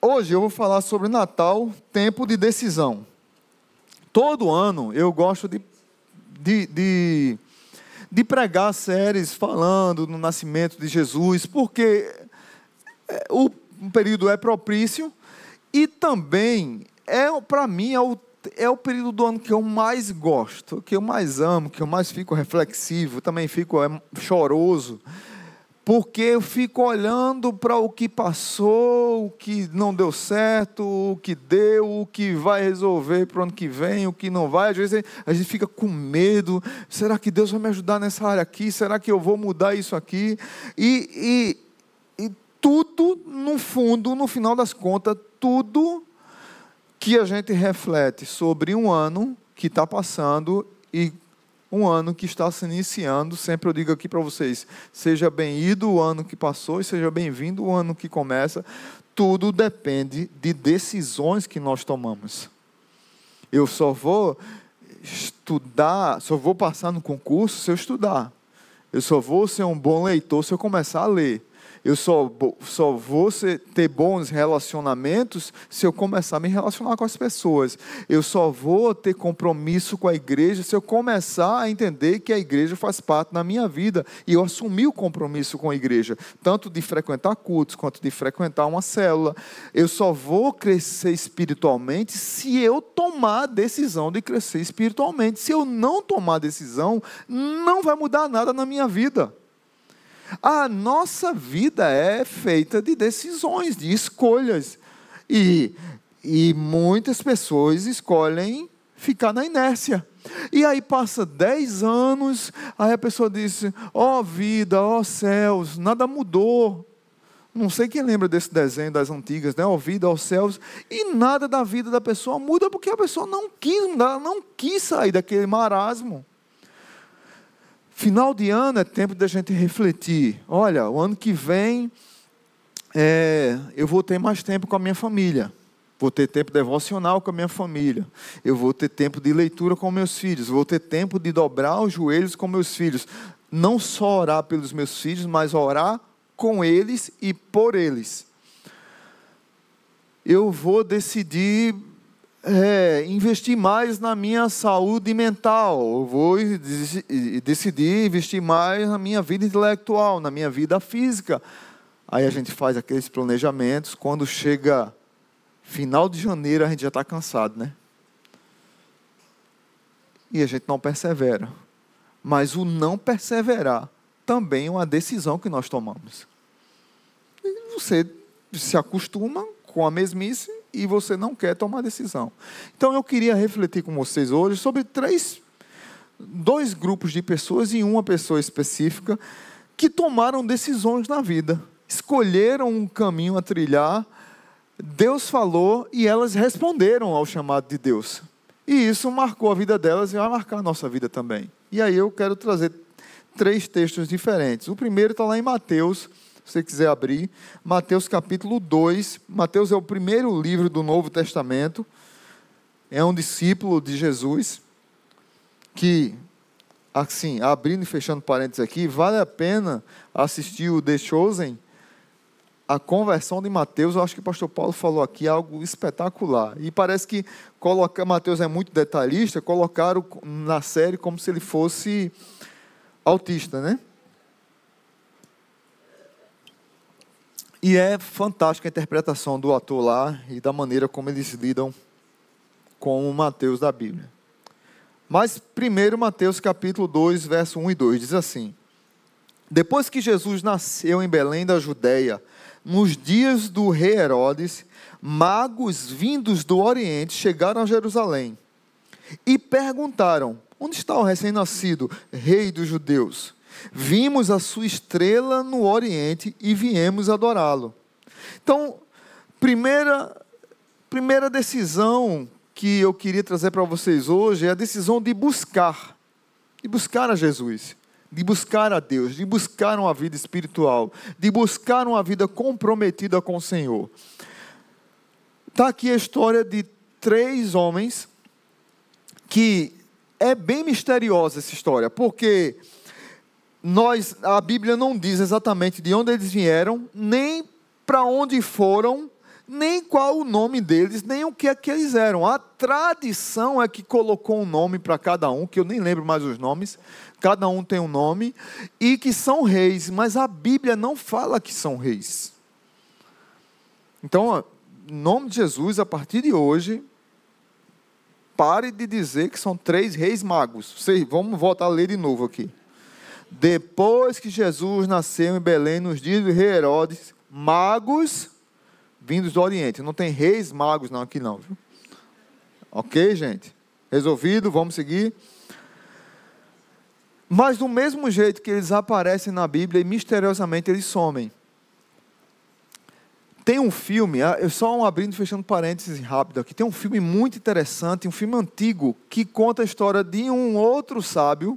Hoje eu vou falar sobre Natal, tempo de decisão. Todo ano eu gosto de, de, de, de pregar séries falando no nascimento de Jesus, porque é, o período é propício e também é para mim é o, é o período do ano que eu mais gosto, que eu mais amo, que eu mais fico reflexivo, também fico é, choroso porque eu fico olhando para o que passou, o que não deu certo, o que deu, o que vai resolver para o ano que vem, o que não vai. Às vezes a gente fica com medo: será que Deus vai me ajudar nessa área aqui? Será que eu vou mudar isso aqui? E, e, e tudo, no fundo, no final das contas, tudo que a gente reflete sobre um ano que está passando e um ano que está se iniciando. Sempre eu digo aqui para vocês: seja bem-vindo o ano que passou e seja bem-vindo o ano que começa. Tudo depende de decisões que nós tomamos. Eu só vou estudar, só vou passar no concurso se eu estudar. Eu só vou ser um bom leitor se eu começar a ler. Eu só, só vou ser, ter bons relacionamentos se eu começar a me relacionar com as pessoas. Eu só vou ter compromisso com a igreja se eu começar a entender que a igreja faz parte da minha vida e eu assumir o compromisso com a igreja, tanto de frequentar cultos quanto de frequentar uma célula. Eu só vou crescer espiritualmente se eu tomar a decisão de crescer espiritualmente. Se eu não tomar a decisão, não vai mudar nada na minha vida. A nossa vida é feita de decisões, de escolhas. E, e muitas pessoas escolhem ficar na inércia. E aí passa dez anos, aí a pessoa diz: ó oh, vida, ó oh, céus, nada mudou. Não sei quem lembra desse desenho das antigas, né? Ó oh, vida, ó céus. E nada da vida da pessoa muda porque a pessoa não quis mudar, não quis sair daquele marasmo. Final de ano é tempo da gente refletir. Olha, o ano que vem é, eu vou ter mais tempo com a minha família. Vou ter tempo devocional com a minha família. Eu vou ter tempo de leitura com meus filhos. Vou ter tempo de dobrar os joelhos com meus filhos. Não só orar pelos meus filhos, mas orar com eles e por eles. Eu vou decidir é, investir mais na minha saúde mental, eu vou decidir investir mais na minha vida intelectual, na minha vida física. Aí a gente faz aqueles planejamentos, quando chega final de janeiro a gente já está cansado, né? E a gente não persevera. Mas o não perseverar também é uma decisão que nós tomamos. E você se acostuma com a mesmice e você não quer tomar decisão. Então eu queria refletir com vocês hoje sobre três, dois grupos de pessoas e uma pessoa específica que tomaram decisões na vida, escolheram um caminho a trilhar, Deus falou e elas responderam ao chamado de Deus. E isso marcou a vida delas e vai marcar a nossa vida também. E aí eu quero trazer três textos diferentes. O primeiro está lá em Mateus se você quiser abrir, Mateus capítulo 2. Mateus é o primeiro livro do Novo Testamento. É um discípulo de Jesus que, assim, abrindo e fechando parênteses aqui, vale a pena assistir o The Chosen, a conversão de Mateus, eu acho que o pastor Paulo falou aqui algo espetacular. E parece que colocar Mateus é muito detalhista, colocaram na série como se ele fosse autista, né? E é fantástica a interpretação do ator lá e da maneira como eles lidam com o Mateus da Bíblia. Mas primeiro Mateus capítulo 2, verso 1 e 2 diz assim: Depois que Jesus nasceu em Belém da Judéia, nos dias do rei Herodes, magos vindos do Oriente chegaram a Jerusalém e perguntaram: Onde está o recém-nascido rei dos judeus? Vimos a sua estrela no Oriente e viemos adorá-lo. Então, primeira, primeira decisão que eu queria trazer para vocês hoje é a decisão de buscar, de buscar a Jesus, de buscar a Deus, de buscar uma vida espiritual, de buscar uma vida comprometida com o Senhor. Está aqui a história de três homens que é bem misteriosa essa história, porque nós, a Bíblia não diz exatamente de onde eles vieram, nem para onde foram, nem qual o nome deles, nem o que é que eles eram. A tradição é que colocou um nome para cada um, que eu nem lembro mais os nomes, cada um tem um nome, e que são reis, mas a Bíblia não fala que são reis. Então, em nome de Jesus, a partir de hoje, pare de dizer que são três reis magos. Vamos voltar a ler de novo aqui. Depois que Jesus nasceu em Belém, nos dias rei Herodes, magos vindos do Oriente. Não tem reis magos não aqui não, viu? Ok, gente? Resolvido, vamos seguir. Mas do mesmo jeito que eles aparecem na Bíblia e misteriosamente eles somem. Tem um filme, ah, eu só um abrindo e fechando parênteses rápido aqui. Tem um filme muito interessante, um filme antigo, que conta a história de um outro sábio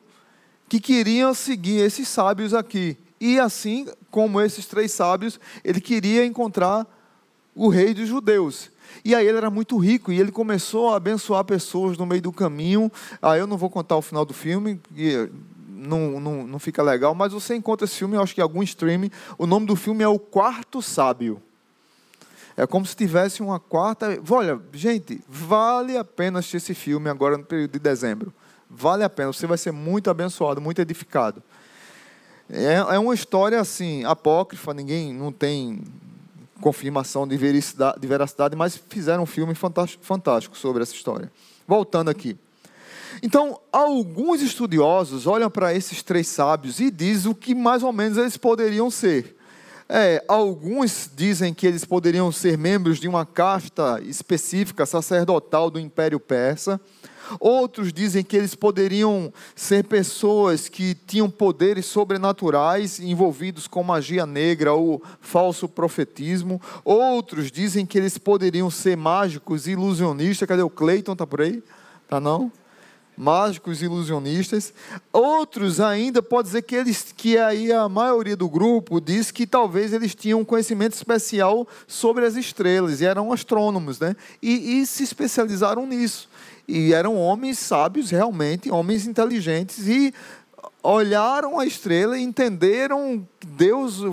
que queria seguir esses sábios aqui. E assim como esses três sábios, ele queria encontrar o rei dos judeus. E aí ele era muito rico e ele começou a abençoar pessoas no meio do caminho. Ah, eu não vou contar o final do filme, não, não, não fica legal, mas você encontra esse filme, eu acho que em algum streaming. O nome do filme é O Quarto Sábio. É como se tivesse uma quarta. Olha, gente, vale a pena assistir esse filme agora no período de dezembro. Vale a pena, você vai ser muito abençoado, muito edificado. É, é uma história assim, apócrifa, ninguém não tem confirmação de veracidade, de veracidade, mas fizeram um filme fantástico, fantástico sobre essa história. Voltando aqui. Então, alguns estudiosos olham para esses três sábios e dizem o que mais ou menos eles poderiam ser. É, alguns dizem que eles poderiam ser membros de uma casta específica sacerdotal do Império Persa. Outros dizem que eles poderiam ser pessoas que tinham poderes sobrenaturais envolvidos com magia negra ou falso profetismo. Outros dizem que eles poderiam ser mágicos ilusionistas. Cadê o Cleiton? Tá por aí? Tá não? mágicos ilusionistas. Outros ainda pode dizer que eles que aí a maioria do grupo diz que talvez eles tinham um conhecimento especial sobre as estrelas e eram astrônomos, né? E, e se especializaram nisso. E eram homens sábios, realmente, homens inteligentes, e olharam a estrela e entenderam Deus,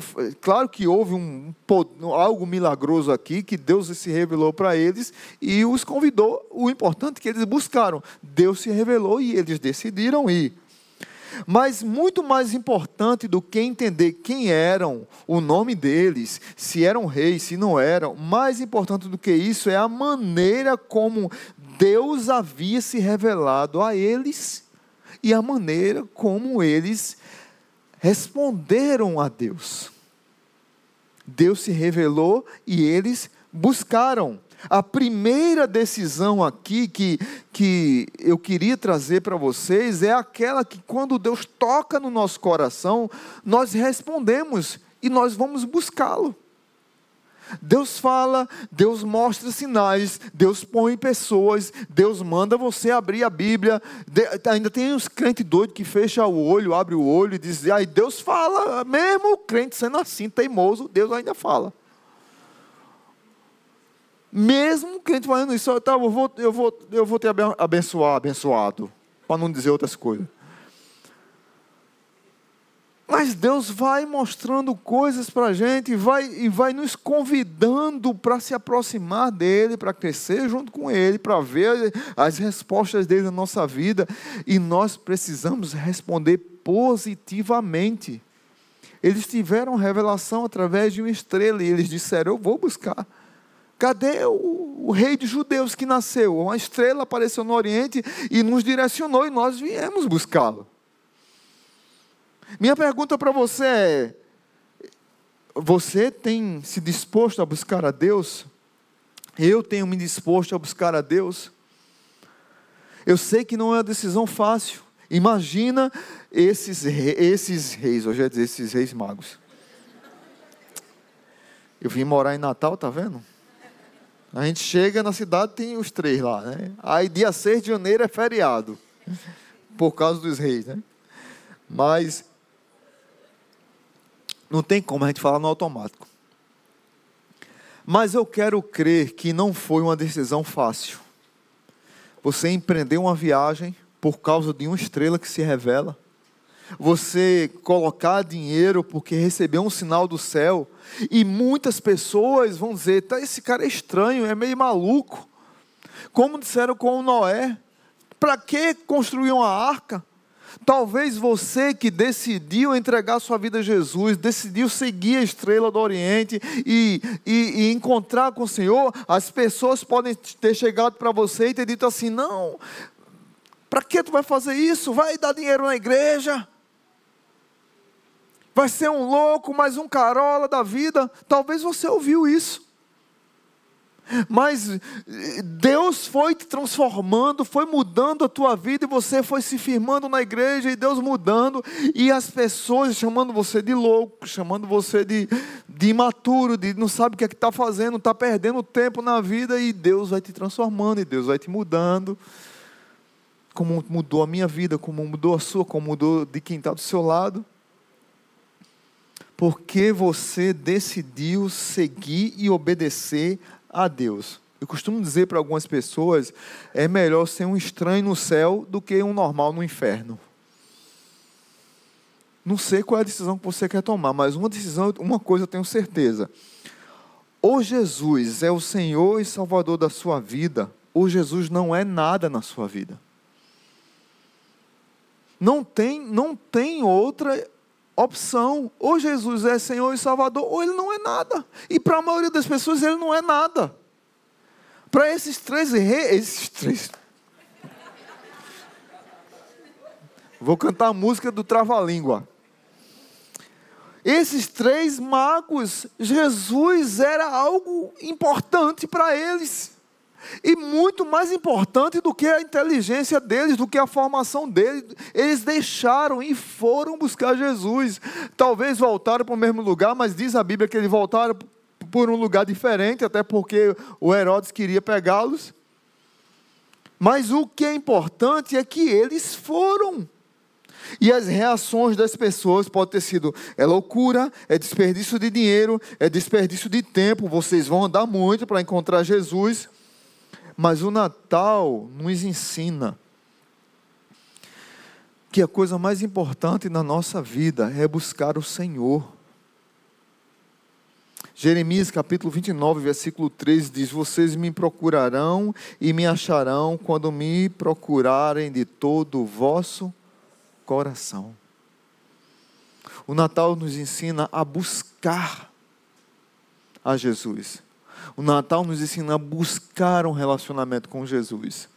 claro que houve um, algo milagroso aqui, que Deus se revelou para eles e os convidou. O importante é que eles buscaram, Deus se revelou e eles decidiram ir. Mas muito mais importante do que entender quem eram, o nome deles, se eram reis, se não eram, mais importante do que isso é a maneira como Deus havia se revelado a eles e a maneira como eles responderam a Deus. Deus se revelou e eles buscaram. A primeira decisão aqui que, que eu queria trazer para vocês é aquela que, quando Deus toca no nosso coração, nós respondemos e nós vamos buscá-lo. Deus fala, Deus mostra sinais, Deus põe pessoas, Deus manda você abrir a Bíblia. ainda tem uns crentes doidos que fecha o olho, abre o olho e diz, aí Deus fala, mesmo o crente sendo assim, teimoso, Deus ainda fala. Mesmo o crente falando isso, tá, eu, vou, eu, vou, eu vou te abençoar, abençoado, para não dizer outras coisas. Mas Deus vai mostrando coisas para a gente e vai, e vai nos convidando para se aproximar dele, para crescer junto com ele, para ver as respostas dele na nossa vida. E nós precisamos responder positivamente. Eles tiveram revelação através de uma estrela e eles disseram: Eu vou buscar. Cadê o, o, rei dos judeus que nasceu? Uma estrela apareceu no Oriente e nos direcionou e nós viemos buscá-lo. Minha pergunta para você é: você tem se disposto a buscar a Deus? Eu tenho me disposto a buscar a Deus? Eu sei que não é uma decisão fácil. Imagina esses, esses reis, hoje é dizer esses reis magos. Eu vim morar em Natal, tá vendo? A gente chega na cidade, tem os três lá, né? Aí dia 6 de janeiro é feriado, por causa dos reis, né? Mas não tem como a gente falar no automático. Mas eu quero crer que não foi uma decisão fácil. Você empreendeu uma viagem por causa de uma estrela que se revela. você colocar dinheiro porque recebeu um sinal do céu. E muitas pessoas vão dizer: tá, esse cara é estranho, é meio maluco. Como disseram com Noé: para que construir uma arca? Talvez você que decidiu entregar sua vida a Jesus, decidiu seguir a estrela do Oriente e, e, e encontrar com o Senhor, as pessoas podem ter chegado para você e ter dito assim: não, para que tu vai fazer isso? Vai dar dinheiro na igreja? Vai ser um louco, mais um carola da vida? Talvez você ouviu isso. Mas Deus foi te transformando, foi mudando a tua vida e você foi se firmando na igreja e Deus mudando e as pessoas chamando você de louco, chamando você de, de imaturo, de não sabe o que é que está fazendo, está perdendo tempo na vida e Deus vai te transformando e Deus vai te mudando. Como mudou a minha vida, como mudou a sua, como mudou de quem está do seu lado. Porque você decidiu seguir e obedecer a Deus. Eu costumo dizer para algumas pessoas: é melhor ser um estranho no céu do que um normal no inferno. Não sei qual é a decisão que você quer tomar, mas uma decisão, uma coisa eu tenho certeza. Ou Jesus é o Senhor e Salvador da sua vida, ou Jesus não é nada na sua vida. Não tem, não tem outra opção. Ou Jesus é Senhor e Salvador, ou ele não é nada. E para a maioria das pessoas ele não é nada. Para esses três reis, esses três. Vou cantar a música do Trava-Língua. Esses três magos, Jesus era algo importante para eles. E muito mais importante do que a inteligência deles, do que a formação deles, eles deixaram e foram buscar Jesus. Talvez voltaram para o mesmo lugar, mas diz a Bíblia que eles voltaram por um lugar diferente, até porque o Herodes queria pegá-los. Mas o que é importante é que eles foram. E as reações das pessoas podem ter sido: é loucura, é desperdício de dinheiro, é desperdício de tempo, vocês vão andar muito para encontrar Jesus. Mas o Natal nos ensina que a coisa mais importante na nossa vida é buscar o Senhor. Jeremias capítulo 29, versículo 3 diz: Vocês me procurarão e me acharão quando me procurarem de todo o vosso coração. O Natal nos ensina a buscar a Jesus. O Natal nos ensina a buscar um relacionamento com Jesus.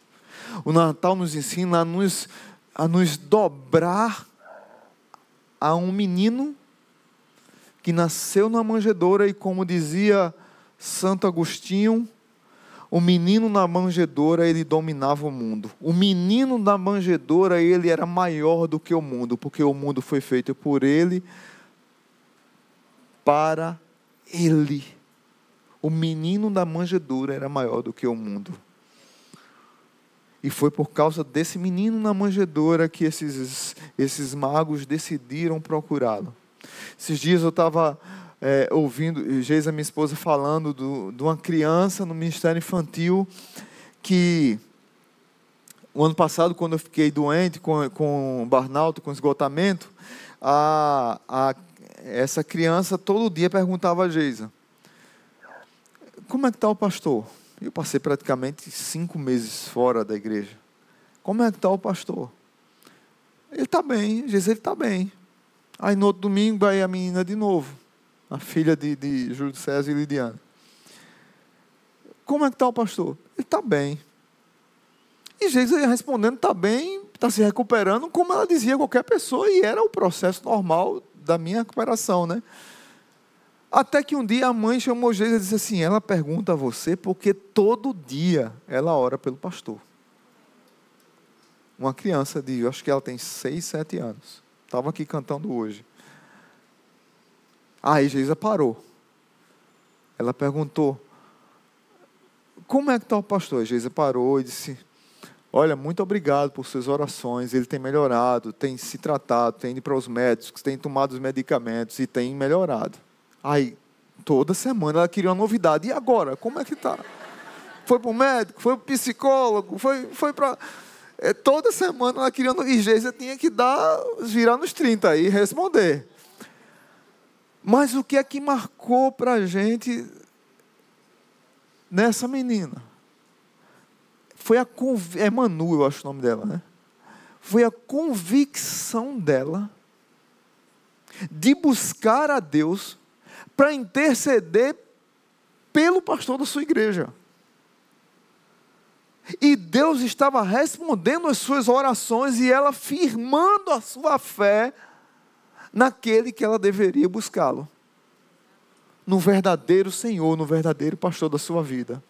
O Natal nos ensina a nos, a nos dobrar a um menino que nasceu na manjedoura e, como dizia Santo Agostinho, o menino na manjedoura ele dominava o mundo. O menino na manjedoura ele era maior do que o mundo, porque o mundo foi feito por ele, para ele o menino da manjedoura era maior do que o mundo. E foi por causa desse menino na manjedoura que esses, esses magos decidiram procurá-lo. Esses dias eu estava é, ouvindo, Geisa, minha esposa, falando do, de uma criança no Ministério Infantil que o ano passado, quando eu fiquei doente com, com burnout, com esgotamento, a, a, essa criança todo dia perguntava a Geisa, como é que está o pastor? Eu passei praticamente cinco meses fora da igreja. Como é que está o pastor? Ele está bem, Jesus ele está bem. Aí no outro domingo, aí a menina de novo, a filha de, de Júlio César e Lidiana. Como é que está o pastor? Ele está bem. E Jesus respondendo, está bem, está se recuperando, como ela dizia qualquer pessoa, e era o processo normal da minha recuperação, né? Até que um dia a mãe chamou Jesus e disse assim: Ela pergunta a você porque todo dia ela ora pelo pastor. Uma criança de, acho que ela tem seis, sete anos. Estava aqui cantando hoje. Aí Jesus parou. Ela perguntou: Como é que está o pastor? Jesus parou e disse: Olha, muito obrigado por suas orações. Ele tem melhorado, tem se tratado, tem ido para os médicos, tem tomado os medicamentos e tem melhorado. Aí, toda semana ela queria uma novidade. E agora? Como é que tá? Foi para o médico? Foi para o psicólogo? Foi, foi para. É, toda semana ela queria. E Geisa tinha que dar, virar nos 30 e responder. Mas o que é que marcou para a gente nessa menina? Foi a. É Manu, eu acho o nome dela, né? Foi a convicção dela de buscar a Deus para interceder pelo pastor da sua igreja. E Deus estava respondendo as suas orações e ela firmando a sua fé naquele que ela deveria buscá-lo. No verdadeiro Senhor, no verdadeiro pastor da sua vida.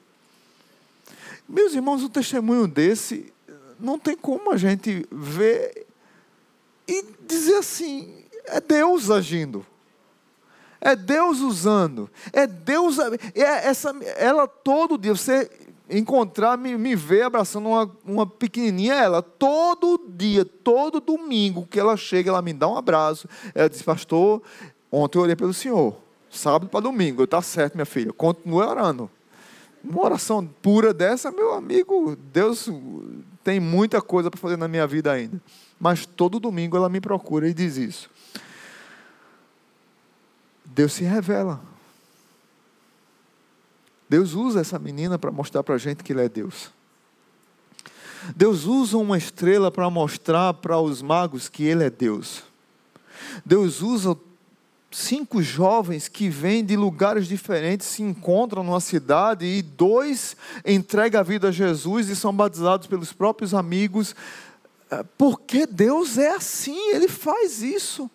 Meus irmãos, um testemunho desse não tem como a gente ver e dizer assim: é Deus agindo. É Deus usando. É Deus. É essa, ela todo dia, você encontrar, me, me ver abraçando uma, uma pequenininha, ela, todo dia, todo domingo que ela chega, ela me dá um abraço. Ela diz, pastor, ontem eu orei pelo senhor. Sábado para domingo, está certo, minha filha. Continue orando. Uma oração pura dessa, meu amigo, Deus tem muita coisa para fazer na minha vida ainda. Mas todo domingo ela me procura e diz isso. Deus se revela. Deus usa essa menina para mostrar para a gente que Ele é Deus. Deus usa uma estrela para mostrar para os magos que Ele é Deus. Deus usa cinco jovens que vêm de lugares diferentes, se encontram numa cidade e dois entregam a vida a Jesus e são batizados pelos próprios amigos. É, porque Deus é assim, Ele faz isso.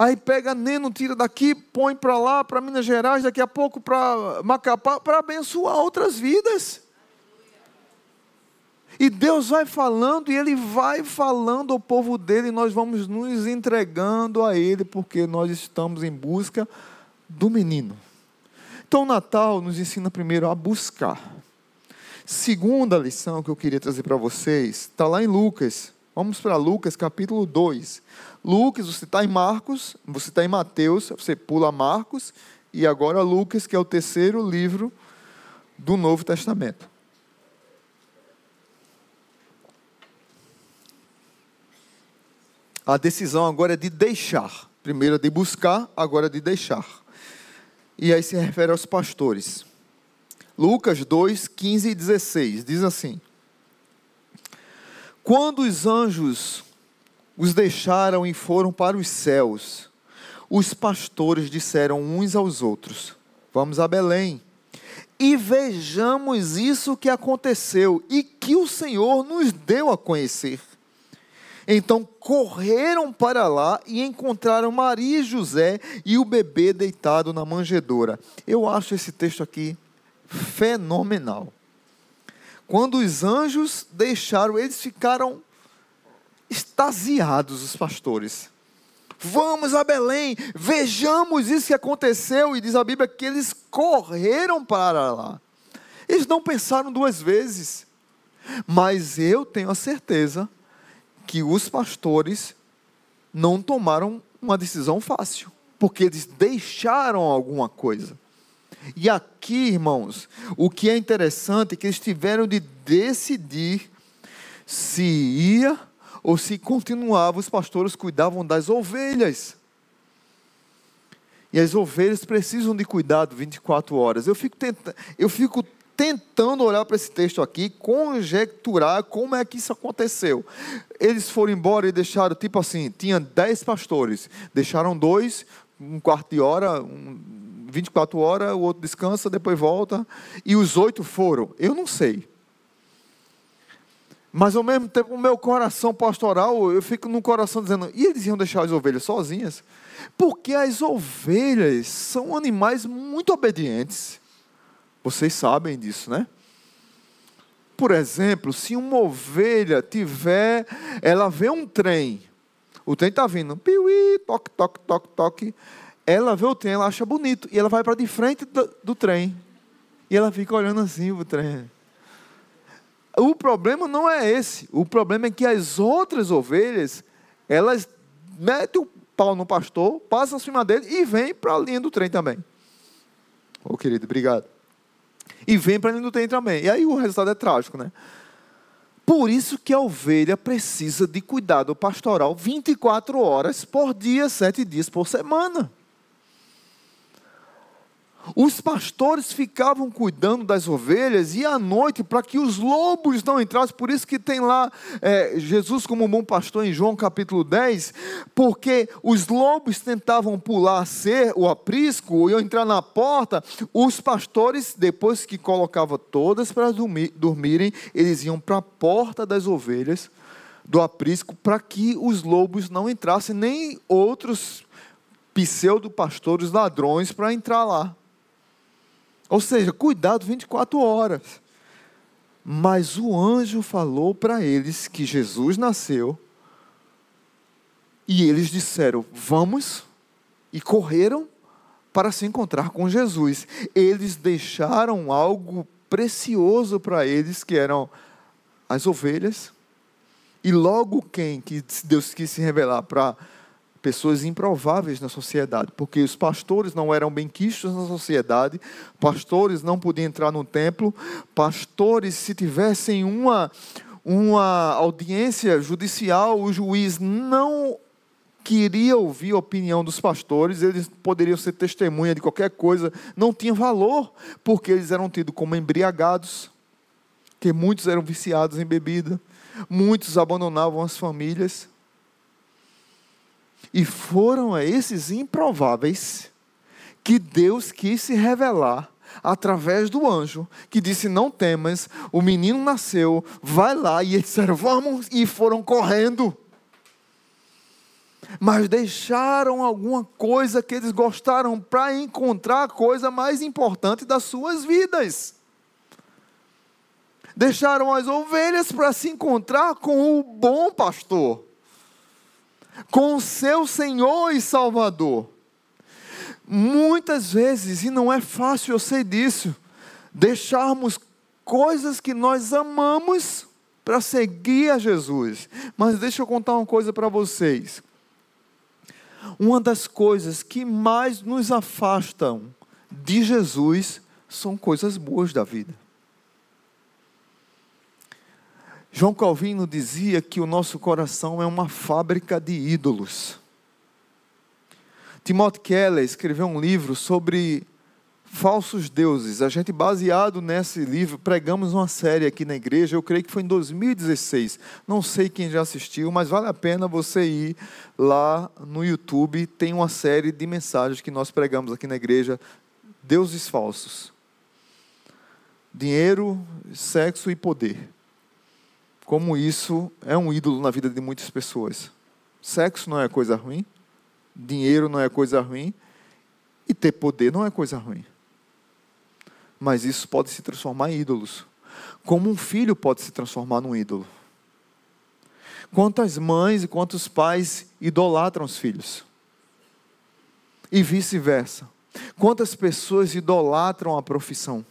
Aí pega Neno, tira daqui, põe para lá, para Minas Gerais, daqui a pouco para Macapá, para abençoar outras vidas. E Deus vai falando e Ele vai falando ao povo dele, e nós vamos nos entregando a Ele, porque nós estamos em busca do menino. Então o Natal nos ensina primeiro a buscar. Segunda lição que eu queria trazer para vocês, está lá em Lucas. Vamos para Lucas capítulo 2. Lucas, você está em Marcos, você está em Mateus, você pula Marcos, e agora Lucas, que é o terceiro livro do Novo Testamento. A decisão agora é de deixar. Primeiro é de buscar, agora é de deixar. E aí se refere aos pastores. Lucas 2, 15 e 16 diz assim: Quando os anjos os deixaram e foram para os céus. Os pastores disseram uns aos outros: Vamos a Belém e vejamos isso que aconteceu e que o Senhor nos deu a conhecer. Então correram para lá e encontraram Maria e José e o bebê deitado na manjedoura. Eu acho esse texto aqui fenomenal. Quando os anjos deixaram, eles ficaram extasiados os pastores. Vamos a Belém, vejamos isso que aconteceu. E diz a Bíblia que eles correram para lá. Eles não pensaram duas vezes. Mas eu tenho a certeza que os pastores não tomaram uma decisão fácil, porque eles deixaram alguma coisa. E aqui, irmãos, o que é interessante é que eles tiveram de decidir se ia ou se continuava, os pastores cuidavam das ovelhas. E as ovelhas precisam de cuidado 24 horas. Eu fico, tenta, eu fico tentando olhar para esse texto aqui, conjecturar como é que isso aconteceu. Eles foram embora e deixaram, tipo assim, tinha 10 pastores, deixaram dois, um quarto de hora, um, 24 horas, o outro descansa, depois volta, e os oito foram. Eu não sei. Mas ao mesmo tempo, o meu coração pastoral, eu fico no coração dizendo, e eles iam deixar as ovelhas sozinhas? Porque as ovelhas são animais muito obedientes. Vocês sabem disso, né? Por exemplo, se uma ovelha tiver, ela vê um trem, o trem está vindo, piuí, toque, toque, toque, toque. Ela vê o trem, ela acha bonito, e ela vai para de frente do, do trem. E ela fica olhando assim o trem. O problema não é esse. O problema é que as outras ovelhas, elas metem o pau no pastor, passam acima dele e vêm para a linha do trem também. Ô oh, querido, obrigado. E vem para a linha do trem também. E aí o resultado é trágico, né? Por isso que a ovelha precisa de cuidado pastoral 24 horas por dia, sete dias por semana. Os pastores ficavam cuidando das ovelhas e à noite para que os lobos não entrassem. Por isso que tem lá é, Jesus como bom pastor em João capítulo 10, porque os lobos tentavam pular ser o aprisco ou entrar na porta. Os pastores, depois que colocavam todas para dormir, dormirem, eles iam para a porta das ovelhas do aprisco para que os lobos não entrassem, nem outros pseudo-pastores ladrões para entrar lá. Ou seja, cuidado 24 horas. Mas o anjo falou para eles que Jesus nasceu. E eles disseram: Vamos. E correram para se encontrar com Jesus. Eles deixaram algo precioso para eles, que eram as ovelhas. E logo quem que Deus quis se revelar para pessoas improváveis na sociedade, porque os pastores não eram bem quistos na sociedade, pastores não podiam entrar no templo, pastores, se tivessem uma, uma audiência judicial, o juiz não queria ouvir a opinião dos pastores, eles poderiam ser testemunha de qualquer coisa, não tinha valor, porque eles eram tidos como embriagados, que muitos eram viciados em bebida, muitos abandonavam as famílias. E foram a esses improváveis que Deus quis se revelar através do anjo, que disse: Não temas, o menino nasceu, vai lá. E eles disseram: Vamos, e foram correndo. Mas deixaram alguma coisa que eles gostaram para encontrar a coisa mais importante das suas vidas. Deixaram as ovelhas para se encontrar com o bom pastor com o seu Senhor e Salvador. Muitas vezes, e não é fácil, eu sei disso, deixarmos coisas que nós amamos para seguir a Jesus. Mas deixa eu contar uma coisa para vocês. Uma das coisas que mais nos afastam de Jesus são coisas boas da vida. João Calvino dizia que o nosso coração é uma fábrica de ídolos. Timothy Keller escreveu um livro sobre falsos deuses. A gente, baseado nesse livro, pregamos uma série aqui na igreja, eu creio que foi em 2016. Não sei quem já assistiu, mas vale a pena você ir lá no YouTube. Tem uma série de mensagens que nós pregamos aqui na igreja: Deuses falsos. Dinheiro, sexo e poder como isso é um ídolo na vida de muitas pessoas. Sexo não é coisa ruim, dinheiro não é coisa ruim, e ter poder não é coisa ruim. Mas isso pode se transformar em ídolos. Como um filho pode se transformar num ídolo. Quantas mães e quantos pais idolatram os filhos? E vice-versa. Quantas pessoas idolatram a profissão?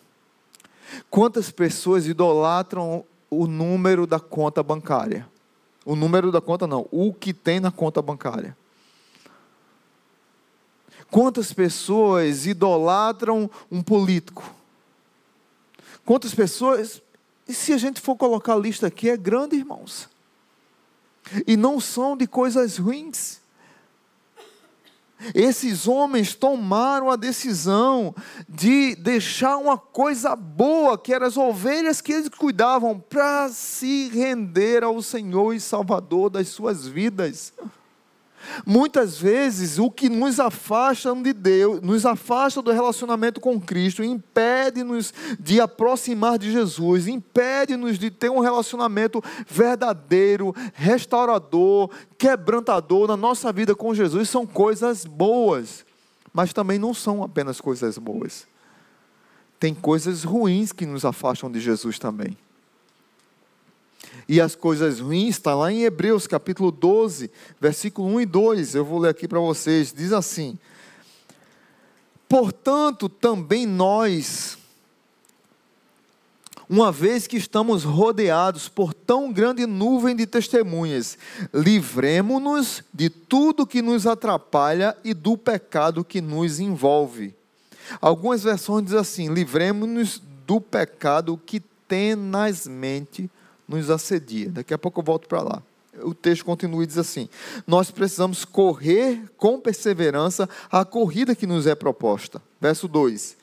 Quantas pessoas idolatram o número da conta bancária. O número da conta não, o que tem na conta bancária. Quantas pessoas idolatram um político? Quantas pessoas. E se a gente for colocar a lista aqui, é grande, irmãos. E não são de coisas ruins. Esses homens tomaram a decisão de deixar uma coisa boa, que eram as ovelhas que eles cuidavam, para se render ao Senhor e Salvador das suas vidas. Muitas vezes o que nos afasta de Deus, nos afasta do relacionamento com Cristo, impede-nos de aproximar de Jesus, impede-nos de ter um relacionamento verdadeiro, restaurador, quebrantador na nossa vida com Jesus, são coisas boas, mas também não são apenas coisas boas. Tem coisas ruins que nos afastam de Jesus também e as coisas ruins, está lá em Hebreus capítulo 12, versículo 1 e 2. Eu vou ler aqui para vocês. Diz assim: Portanto, também nós, uma vez que estamos rodeados por tão grande nuvem de testemunhas, livremos-nos de tudo que nos atrapalha e do pecado que nos envolve. Algumas versões dizem assim: livremos-nos do pecado que tenazmente nos assedia. Daqui a pouco eu volto para lá. O texto continua e diz assim: Nós precisamos correr com perseverança a corrida que nos é proposta. Verso 2: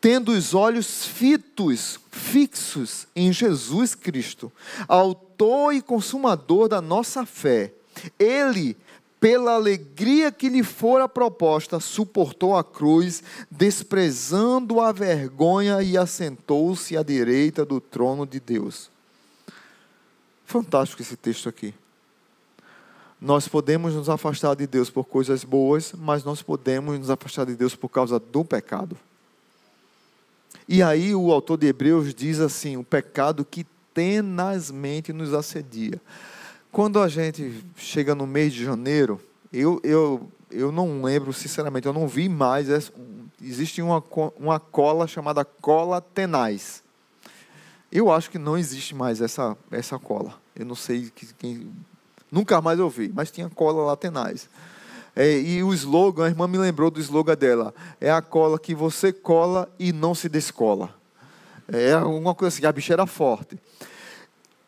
Tendo os olhos fitos, fixos em Jesus Cristo, autor e consumador da nossa fé. Ele, pela alegria que lhe fora proposta, suportou a cruz, desprezando a vergonha e assentou-se à direita do trono de Deus. Fantástico esse texto aqui. Nós podemos nos afastar de Deus por coisas boas, mas nós podemos nos afastar de Deus por causa do pecado. E aí o autor de Hebreus diz assim: o pecado que tenazmente nos assedia. Quando a gente chega no mês de janeiro, eu, eu, eu não lembro, sinceramente, eu não vi mais. Existe uma, uma cola chamada cola tenaz. Eu acho que não existe mais essa, essa cola. Eu não sei quem. Nunca mais ouvi, mas tinha cola lá tenaz. É, e o slogan, a irmã me lembrou do slogan dela: é a cola que você cola e não se descola. É alguma coisa assim, a bicha era forte.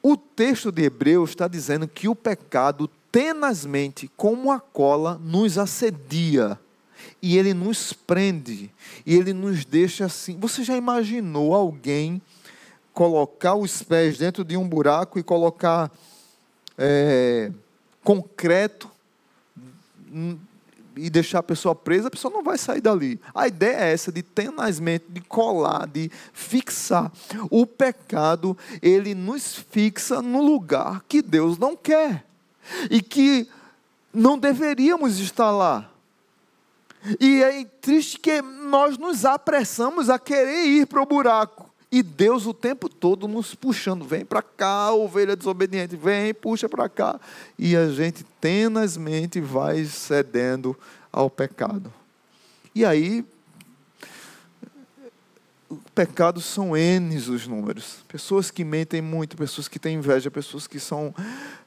O texto de Hebreus está dizendo que o pecado tenazmente, como a cola, nos assedia. E ele nos prende. E ele nos deixa assim. Você já imaginou alguém colocar os pés dentro de um buraco e colocar é, concreto e deixar a pessoa presa, a pessoa não vai sair dali. A ideia é essa de tenazmente, de colar, de fixar. O pecado, ele nos fixa no lugar que Deus não quer. E que não deveríamos estar lá. E é triste que nós nos apressamos a querer ir para o buraco. E Deus o tempo todo nos puxando, vem para cá, ovelha desobediente, vem, puxa para cá. E a gente tenazmente vai cedendo ao pecado. E aí pecados são N os números. Pessoas que mentem muito, pessoas que têm inveja, pessoas que são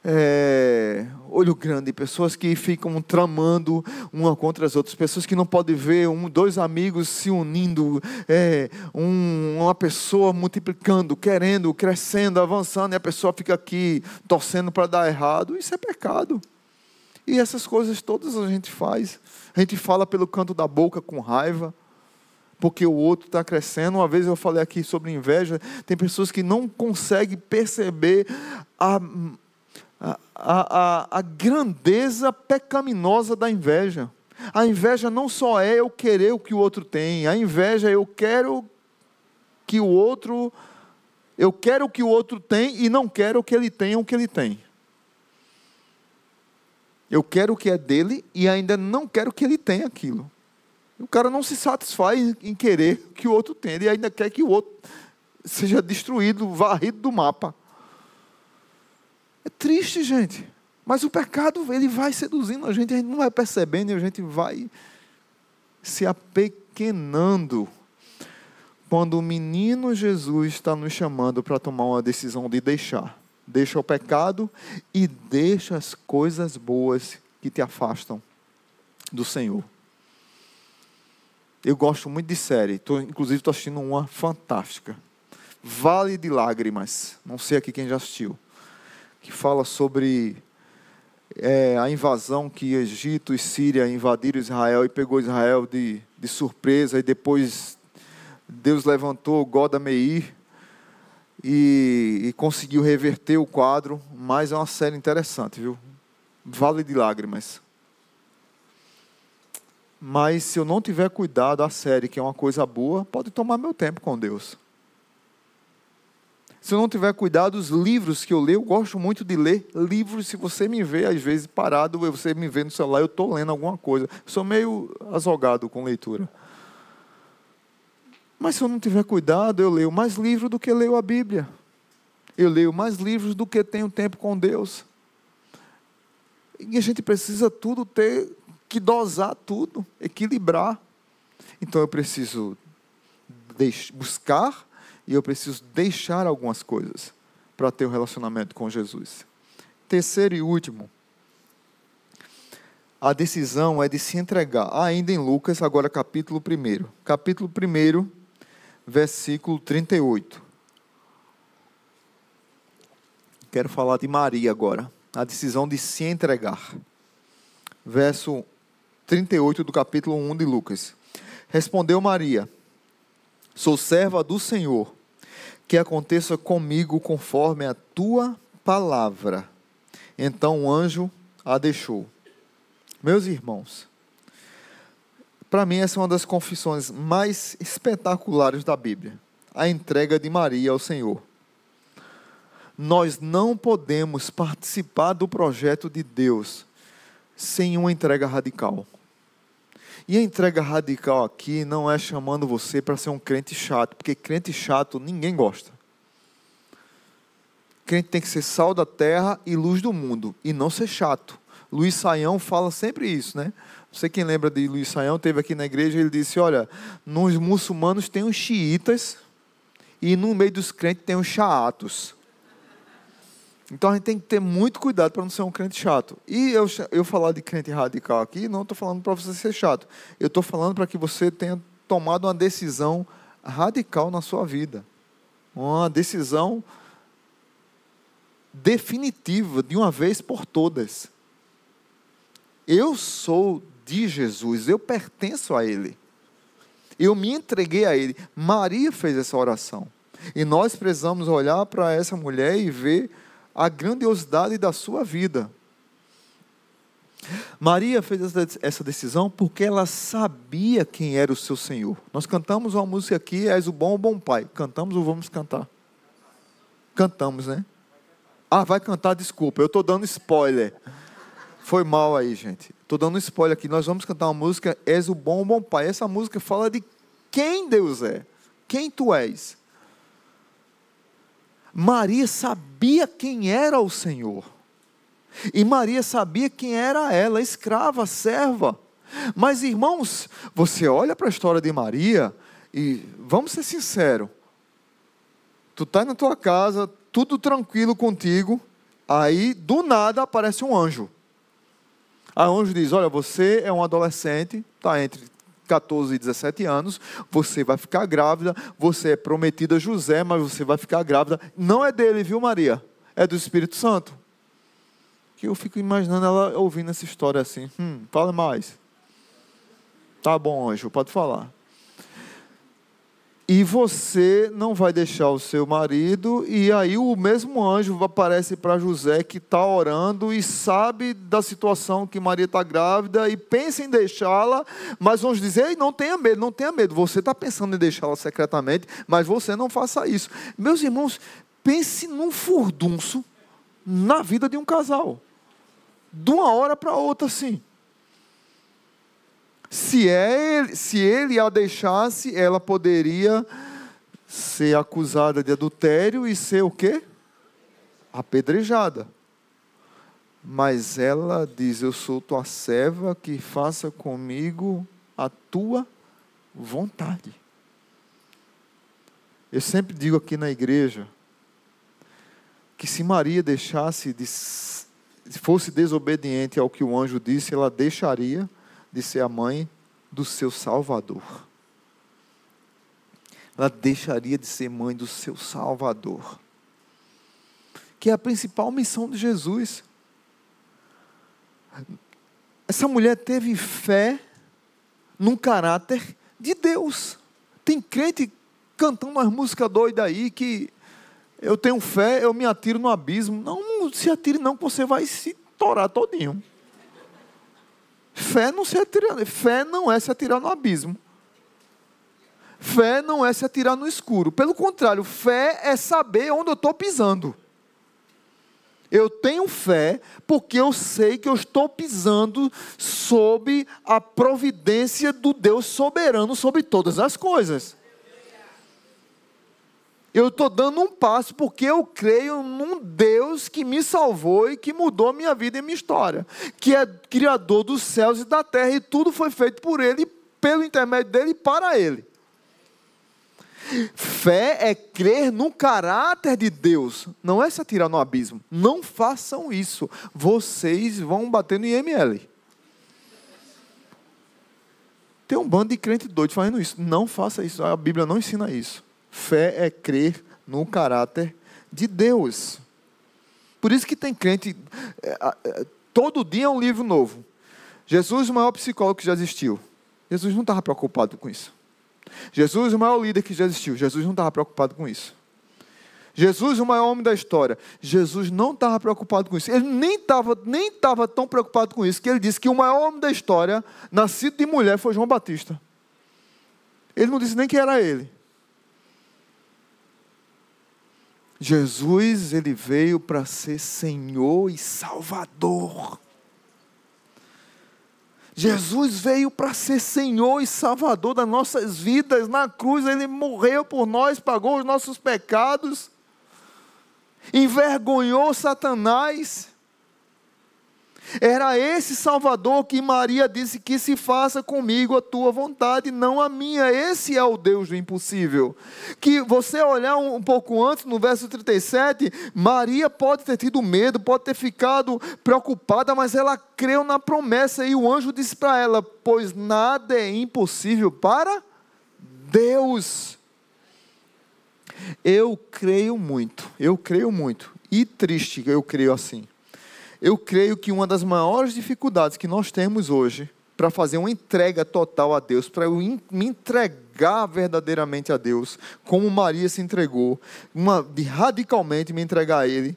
é, olho grande, pessoas que ficam tramando uma contra as outras, pessoas que não podem ver um, dois amigos se unindo, é, um, uma pessoa multiplicando, querendo, crescendo, avançando, e a pessoa fica aqui torcendo para dar errado. Isso é pecado. E essas coisas todas a gente faz. A gente fala pelo canto da boca com raiva porque o outro está crescendo. Uma vez eu falei aqui sobre inveja, tem pessoas que não conseguem perceber a, a, a, a grandeza pecaminosa da inveja. A inveja não só é eu querer o que o outro tem, a inveja é eu quero que o outro, eu quero o que o outro tem e não quero que ele tenha o que ele tem. Eu quero o que é dele e ainda não quero que ele tenha aquilo. O cara não se satisfaz em querer que o outro tenha, e ainda quer que o outro seja destruído, varrido do mapa. É triste, gente. Mas o pecado, ele vai seduzindo a gente, a gente não vai percebendo e a gente vai se apequenando. Quando o menino Jesus está nos chamando para tomar uma decisão de deixar. Deixa o pecado e deixa as coisas boas que te afastam do Senhor. Eu gosto muito de série. Tô, inclusive, estou assistindo uma fantástica. Vale de Lágrimas. Não sei aqui quem já assistiu. Que fala sobre é, a invasão que Egito e Síria invadiram Israel e pegou Israel de, de surpresa. E depois Deus levantou Goda Meir e, e conseguiu reverter o quadro. Mas é uma série interessante, viu? Vale de Lágrimas. Mas se eu não tiver cuidado, a série, que é uma coisa boa, pode tomar meu tempo com Deus. Se eu não tiver cuidado, os livros que eu leio, eu gosto muito de ler livros. Se você me vê, às vezes, parado, você me vê no celular, eu estou lendo alguma coisa. Sou meio azogado com leitura. Mas se eu não tiver cuidado, eu leio mais livros do que leio a Bíblia. Eu leio mais livros do que tenho tempo com Deus. E a gente precisa tudo ter que dosar tudo, equilibrar. Então eu preciso buscar e eu preciso deixar algumas coisas para ter um relacionamento com Jesus. Terceiro e último, a decisão é de se entregar. Ainda em Lucas, agora capítulo 1. Capítulo 1, versículo 38. Quero falar de Maria agora, a decisão de se entregar. Verso 38 do capítulo 1 de Lucas. Respondeu Maria: Sou serva do Senhor, que aconteça comigo conforme a tua palavra. Então o anjo a deixou. Meus irmãos, para mim essa é uma das confissões mais espetaculares da Bíblia, a entrega de Maria ao Senhor nós não podemos participar do projeto de Deus sem uma entrega radical. E a entrega radical aqui não é chamando você para ser um crente chato, porque crente chato ninguém gosta. Crente tem que ser sal da terra e luz do mundo, e não ser chato. Luiz Saião fala sempre isso, né? Sei quem lembra de Luiz Saião, teve aqui na igreja, ele disse: Olha, nos muçulmanos tem os xiitas, e no meio dos crentes tem os chaatos. Então a gente tem que ter muito cuidado para não ser um crente chato. E eu, eu falar de crente radical aqui, não estou falando para você ser chato. Eu estou falando para que você tenha tomado uma decisão radical na sua vida. Uma decisão definitiva, de uma vez por todas. Eu sou de Jesus, eu pertenço a Ele. Eu me entreguei a Ele. Maria fez essa oração. E nós precisamos olhar para essa mulher e ver a grandiosidade da sua vida. Maria fez essa decisão porque ela sabia quem era o seu Senhor. Nós cantamos uma música aqui, És o bom, bom Pai. Cantamos ou vamos cantar? Cantamos, né? Ah, vai cantar, desculpa, eu estou dando spoiler. Foi mal aí, gente. Estou dando spoiler aqui. Nós vamos cantar uma música, És o bom, bom Pai. Essa música fala de quem Deus é, quem tu és. Maria sabia quem era o Senhor. E Maria sabia quem era ela, escrava, serva. Mas, irmãos, você olha para a história de Maria e vamos ser sinceros. Tu está na tua casa, tudo tranquilo contigo, aí do nada aparece um anjo. Aí o anjo diz: Olha, você é um adolescente, está entre 14 e 17 anos, você vai ficar grávida, você é prometida a José, mas você vai ficar grávida. Não é dele, viu, Maria? É do Espírito Santo. Que eu fico imaginando ela ouvindo essa história assim. Hum, fala mais. Tá bom, anjo, pode falar. E você não vai deixar o seu marido, e aí o mesmo anjo aparece para José que está orando e sabe da situação que Maria está grávida e pensa em deixá-la, mas vamos dizer, não tenha medo, não tenha medo. Você está pensando em deixá-la secretamente, mas você não faça isso. Meus irmãos, pense num furdunço na vida de um casal, de uma hora para outra, assim. Se, é se ele a deixasse, ela poderia ser acusada de adultério e ser o quê? Apedrejada. Mas ela diz: Eu sou tua serva, que faça comigo a tua vontade. Eu sempre digo aqui na igreja que se Maria deixasse de, fosse desobediente ao que o anjo disse, ela deixaria de ser a mãe do seu Salvador. Ela deixaria de ser mãe do seu Salvador. Que é a principal missão de Jesus. Essa mulher teve fé num caráter de Deus. Tem crente cantando umas músicas doidas aí que eu tenho fé, eu me atiro no abismo. Não, não se atire não, que você vai se torar todinho. Fé não, se atirar, fé não é se atirar no abismo. Fé não é se atirar no escuro. Pelo contrário, fé é saber onde eu estou pisando. Eu tenho fé porque eu sei que eu estou pisando sob a providência do Deus soberano sobre todas as coisas. Eu estou dando um passo porque eu creio num Deus que me salvou e que mudou minha vida e minha história, que é criador dos céus e da terra, e tudo foi feito por Ele, pelo intermédio dele e para Ele. Fé é crer no caráter de Deus, não é se atirar no abismo. Não façam isso, vocês vão bater no IML. Tem um bando de crente doido fazendo isso. Não faça isso, a Bíblia não ensina isso. Fé é crer no caráter de Deus. Por isso que tem crente. É, é, todo dia é um livro novo. Jesus, o maior psicólogo que já existiu. Jesus não estava preocupado com isso. Jesus, o maior líder que já existiu. Jesus não estava preocupado com isso. Jesus, o maior homem da história. Jesus não estava preocupado com isso. Ele nem estava nem tava tão preocupado com isso que ele disse que o maior homem da história, nascido de mulher, foi João Batista. Ele não disse nem que era ele. Jesus, ele veio para ser Senhor e Salvador. Jesus veio para ser Senhor e Salvador das nossas vidas. Na cruz, Ele morreu por nós, pagou os nossos pecados, envergonhou Satanás. Era esse Salvador que Maria disse que se faça comigo a tua vontade, não a minha. Esse é o Deus do impossível. Que você olhar um, pouco antes, no verso 37, Maria pode ter tido medo, pode ter ficado preocupada, mas ela creu na promessa e o anjo disse para ela: Pois nada é impossível para Deus. Eu creio muito, eu creio muito, e triste eu creio assim eu creio que uma das maiores dificuldades que nós temos hoje para fazer uma entrega total a Deus, para eu me entregar verdadeiramente a Deus, como Maria se entregou, uma, de radicalmente me entregar a Ele,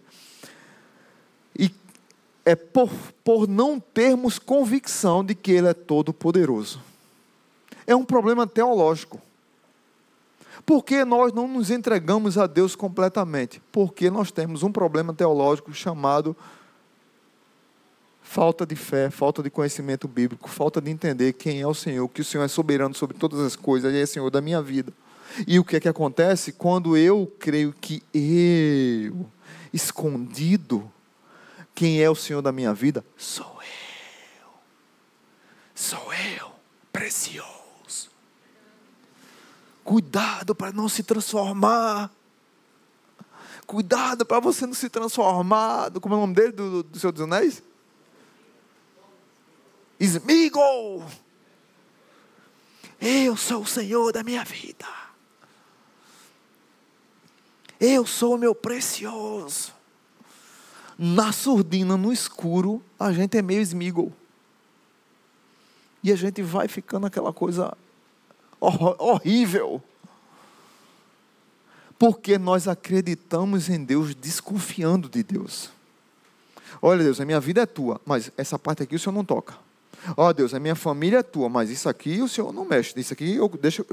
e é por, por não termos convicção de que Ele é todo-poderoso. É um problema teológico. Por que nós não nos entregamos a Deus completamente? Porque nós temos um problema teológico chamado falta de fé, falta de conhecimento bíblico, falta de entender quem é o Senhor, que o Senhor é soberano sobre todas as coisas e é Senhor da minha vida. E o que é que acontece quando eu creio que eu, escondido, quem é o Senhor da minha vida? Sou eu. Sou eu, precioso. Cuidado para não se transformar. Cuidado para você não se transformar. Como é o nome dele, do, do Senhor dos Anéis? Esmigo! Eu sou o Senhor da minha vida. Eu sou o meu precioso. Na surdina, no escuro, a gente é meio esmigo. E a gente vai ficando aquela coisa horrível. Porque nós acreditamos em Deus desconfiando de Deus. Olha, Deus, a minha vida é tua, mas essa parte aqui o Senhor não toca. Ó oh, Deus, a minha família é tua, mas isso aqui o Senhor não mexe. Isso aqui eu deixo,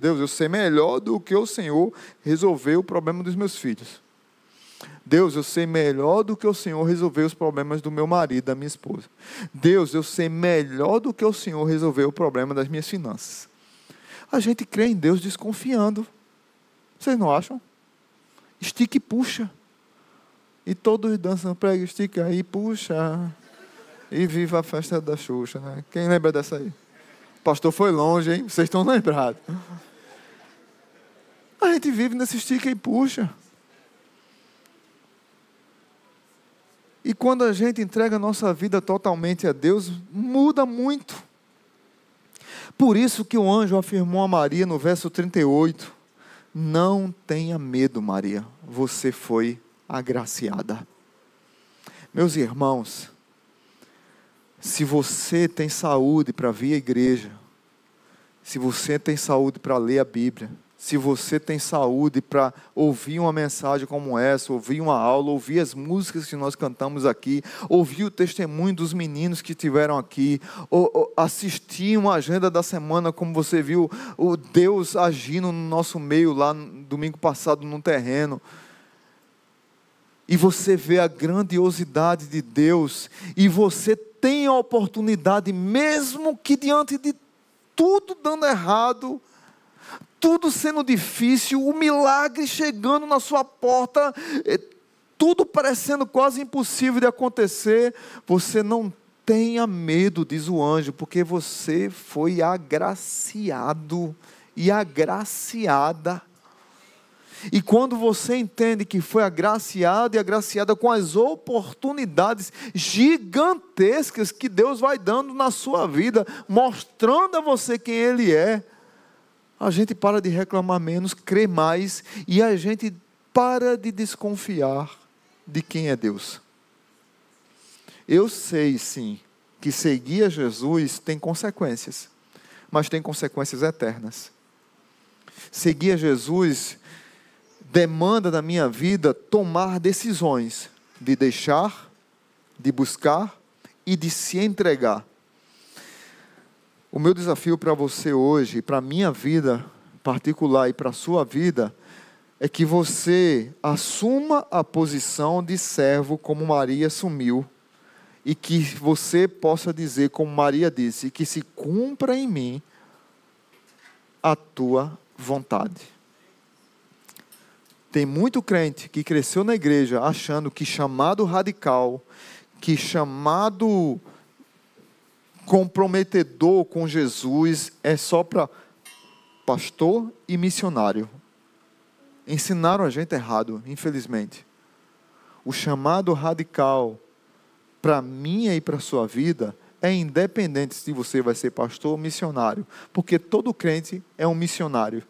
Deus, eu sei melhor do que o Senhor resolver o problema dos meus filhos. Deus, eu sei melhor do que o Senhor resolver os problemas do meu marido, da minha esposa. Deus, eu sei melhor do que o Senhor resolver o problema das minhas finanças. A gente crê em Deus desconfiando. Vocês não acham? Estica e puxa. E todos dançam, prega, estica e puxa. E viva a festa da Xuxa, né? Quem lembra dessa aí? O pastor foi longe, hein? Vocês estão lembrados. A gente vive nesse estica e puxa. E quando a gente entrega a nossa vida totalmente a Deus, muda muito. Por isso que o anjo afirmou a Maria no verso 38: Não tenha medo, Maria, você foi agraciada. Meus irmãos, se você tem saúde para vir à igreja, se você tem saúde para ler a Bíblia, se você tem saúde para ouvir uma mensagem como essa, ouvir uma aula, ouvir as músicas que nós cantamos aqui, ouvir o testemunho dos meninos que tiveram aqui, ou, ou assistir uma agenda da semana, como você viu o Deus agindo no nosso meio lá no domingo passado no terreno e você vê a grandiosidade de Deus, e você tem a oportunidade, mesmo que diante de tudo dando errado, tudo sendo difícil, o milagre chegando na sua porta, eh, tudo parecendo quase impossível de acontecer, você não tenha medo, diz o anjo, porque você foi agraciado e agraciada e quando você entende que foi agraciado e agraciada com as oportunidades gigantescas que Deus vai dando na sua vida, mostrando a você quem Ele é, a gente para de reclamar menos, crê mais e a gente para de desconfiar de quem é Deus. Eu sei sim que seguir a Jesus tem consequências, mas tem consequências eternas. Seguir a Jesus demanda da minha vida tomar decisões de deixar, de buscar e de se entregar. O meu desafio para você hoje, para a minha vida particular e para a sua vida, é que você assuma a posição de servo como Maria assumiu e que você possa dizer, como Maria disse, que se cumpra em mim a tua vontade. Tem muito crente que cresceu na igreja achando que chamado radical, que chamado comprometedor com Jesus é só para pastor e missionário. Ensinaram a gente errado, infelizmente. O chamado radical para minha e para sua vida é independente se você vai ser pastor ou missionário, porque todo crente é um missionário.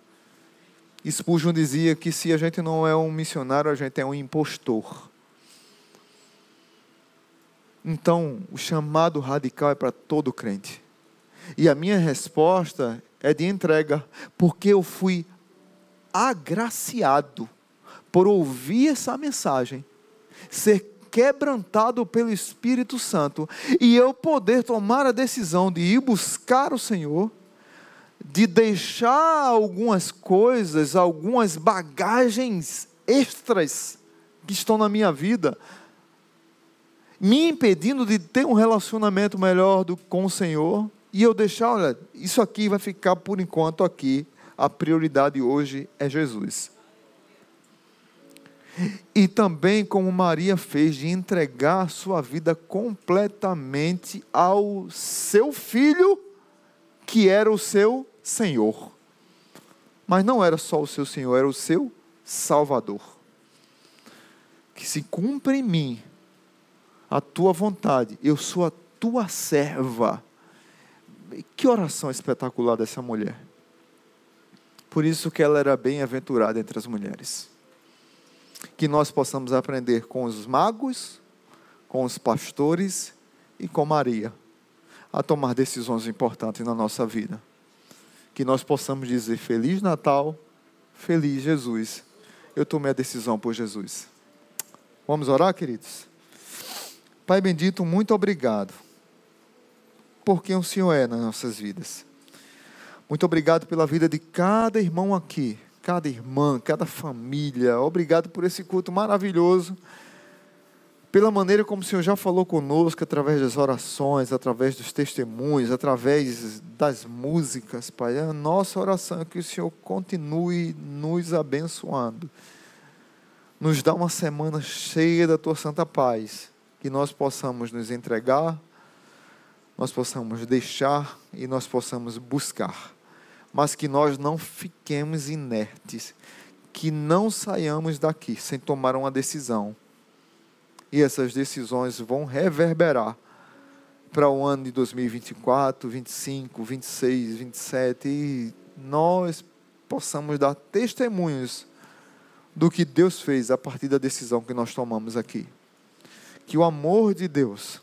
Spurgeon dizia que se a gente não é um missionário, a gente é um impostor. Então, o chamado radical é para todo crente. E a minha resposta é de entrega, porque eu fui agraciado por ouvir essa mensagem, ser quebrantado pelo Espírito Santo e eu poder tomar a decisão de ir buscar o Senhor, de deixar algumas coisas, algumas bagagens extras que estão na minha vida, me impedindo de ter um relacionamento melhor do, com o Senhor, e eu deixar, olha, isso aqui vai ficar por enquanto aqui, a prioridade hoje é Jesus. E também como Maria fez de entregar sua vida completamente ao seu filho, que era o seu Senhor. Mas não era só o seu Senhor, era o seu Salvador. Que se cumpra em mim a tua vontade, eu sou a tua serva. Que oração espetacular dessa mulher. Por isso que ela era bem-aventurada entre as mulheres que nós possamos aprender com os magos, com os pastores e com Maria a tomar decisões importantes na nossa vida. Que nós possamos dizer Feliz Natal, Feliz Jesus. Eu tomei a decisão por Jesus. Vamos orar, queridos? Pai bendito, muito obrigado por quem o Senhor é nas nossas vidas. Muito obrigado pela vida de cada irmão aqui cada irmã, cada família. Obrigado por esse culto maravilhoso. Pela maneira como o Senhor já falou conosco, através das orações, através dos testemunhos, através das músicas, Pai. A nossa oração é que o Senhor continue nos abençoando. Nos dá uma semana cheia da tua santa paz. Que nós possamos nos entregar, nós possamos deixar e nós possamos buscar mas que nós não fiquemos inertes, que não saiamos daqui sem tomar uma decisão. E essas decisões vão reverberar para o ano de 2024, 25, 26, 27 e nós possamos dar testemunhos do que Deus fez a partir da decisão que nós tomamos aqui. Que o amor de Deus,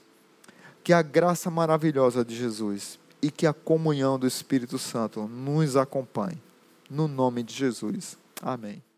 que a graça maravilhosa de Jesus e que a comunhão do Espírito Santo nos acompanhe. No nome de Jesus. Amém.